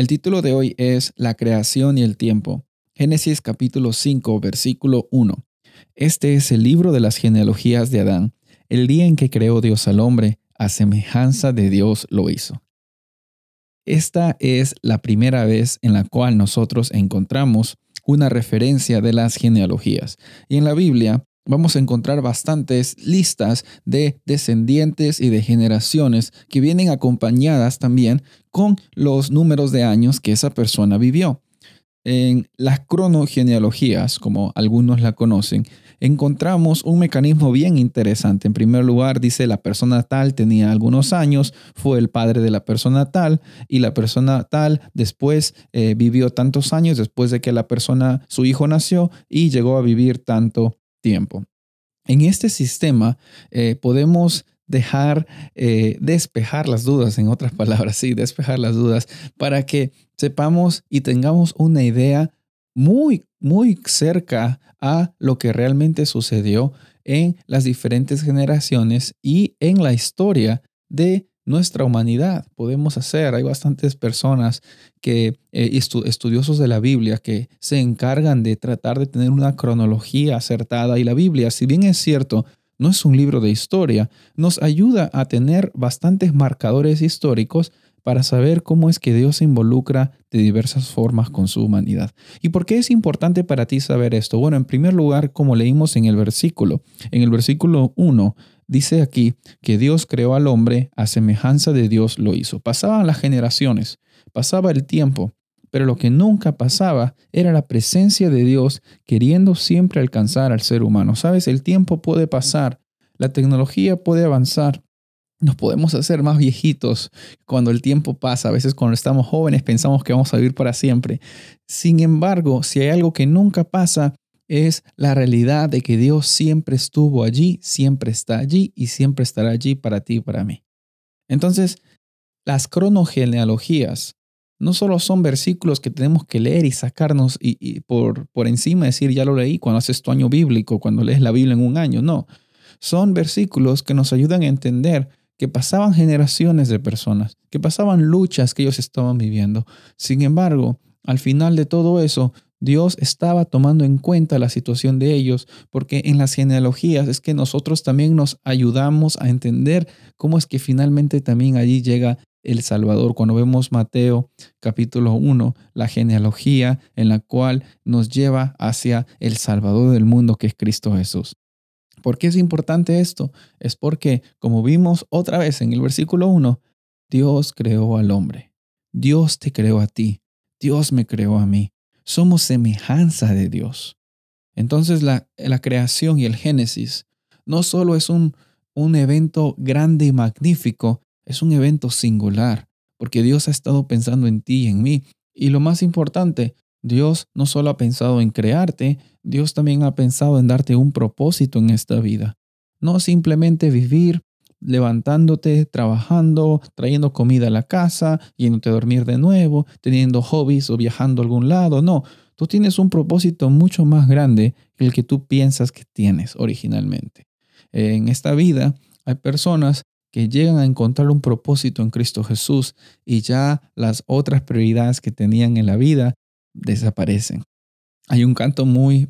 El título de hoy es La creación y el tiempo. Génesis capítulo 5, versículo 1. Este es el libro de las genealogías de Adán. El día en que creó Dios al hombre, a semejanza de Dios lo hizo. Esta es la primera vez en la cual nosotros encontramos una referencia de las genealogías. Y en la Biblia vamos a encontrar bastantes listas de descendientes y de generaciones que vienen acompañadas también con los números de años que esa persona vivió. En las cronogenealogías, como algunos la conocen, encontramos un mecanismo bien interesante. En primer lugar, dice la persona tal tenía algunos años, fue el padre de la persona tal, y la persona tal después eh, vivió tantos años después de que la persona, su hijo nació y llegó a vivir tanto tiempo. En este sistema eh, podemos dejar, eh, despejar las dudas, en otras palabras, sí, despejar las dudas, para que sepamos y tengamos una idea muy, muy cerca a lo que realmente sucedió en las diferentes generaciones y en la historia de nuestra humanidad. Podemos hacer, hay bastantes personas que, eh, estudiosos de la Biblia, que se encargan de tratar de tener una cronología acertada. Y la Biblia, si bien es cierto, no es un libro de historia, nos ayuda a tener bastantes marcadores históricos para saber cómo es que Dios se involucra de diversas formas con su humanidad. ¿Y por qué es importante para ti saber esto? Bueno, en primer lugar, como leímos en el versículo, en el versículo 1, dice aquí que Dios creó al hombre a semejanza de Dios lo hizo. Pasaban las generaciones, pasaba el tiempo, pero lo que nunca pasaba era la presencia de Dios queriendo siempre alcanzar al ser humano. Sabes, el tiempo puede pasar, la tecnología puede avanzar, nos podemos hacer más viejitos cuando el tiempo pasa. A veces cuando estamos jóvenes pensamos que vamos a vivir para siempre. Sin embargo, si hay algo que nunca pasa, es la realidad de que Dios siempre estuvo allí, siempre está allí y siempre estará allí para ti y para mí. Entonces, las cronogenealogías no solo son versículos que tenemos que leer y sacarnos y, por, por encima decir, ya lo leí cuando haces tu año bíblico, cuando lees la Biblia en un año, no. Son versículos que nos ayudan a entender que pasaban generaciones de personas, que pasaban luchas que ellos estaban viviendo. Sin embargo, al final de todo eso, Dios estaba tomando en cuenta la situación de ellos, porque en las genealogías es que nosotros también nos ayudamos a entender cómo es que finalmente también allí llega el Salvador. Cuando vemos Mateo capítulo 1, la genealogía en la cual nos lleva hacia el Salvador del mundo que es Cristo Jesús. ¿Por qué es importante esto? Es porque, como vimos otra vez en el versículo 1, Dios creó al hombre. Dios te creó a ti. Dios me creó a mí somos semejanza de Dios. Entonces la, la creación y el Génesis no solo es un, un evento grande y magnífico, es un evento singular, porque Dios ha estado pensando en ti y en mí. Y lo más importante, Dios no solo ha pensado en crearte, Dios también ha pensado en darte un propósito en esta vida. No simplemente vivir levantándote, trabajando, trayendo comida a la casa, yéndote a dormir de nuevo, teniendo hobbies o viajando a algún lado. No, tú tienes un propósito mucho más grande que el que tú piensas que tienes originalmente. En esta vida hay personas que llegan a encontrar un propósito en Cristo Jesús y ya las otras prioridades que tenían en la vida desaparecen. Hay un canto muy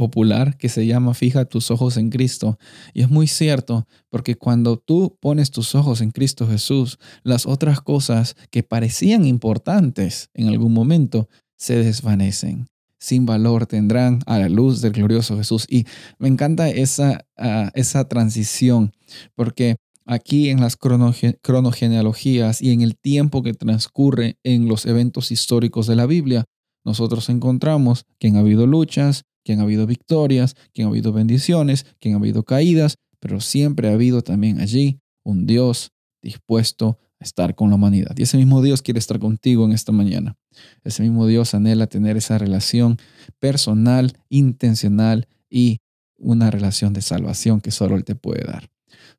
popular que se llama Fija tus ojos en Cristo. Y es muy cierto, porque cuando tú pones tus ojos en Cristo Jesús, las otras cosas que parecían importantes en algún momento se desvanecen. Sin valor tendrán a la luz del glorioso Jesús. Y me encanta esa, ah, esa transición, porque aquí en las cronogenealogías y en el tiempo que transcurre en los eventos históricos de la Biblia, nosotros encontramos que han habido luchas, que han habido victorias, que han habido bendiciones, que han habido caídas, pero siempre ha habido también allí un Dios dispuesto a estar con la humanidad. Y ese mismo Dios quiere estar contigo en esta mañana. Ese mismo Dios anhela tener esa relación personal, intencional y una relación de salvación que solo Él te puede dar.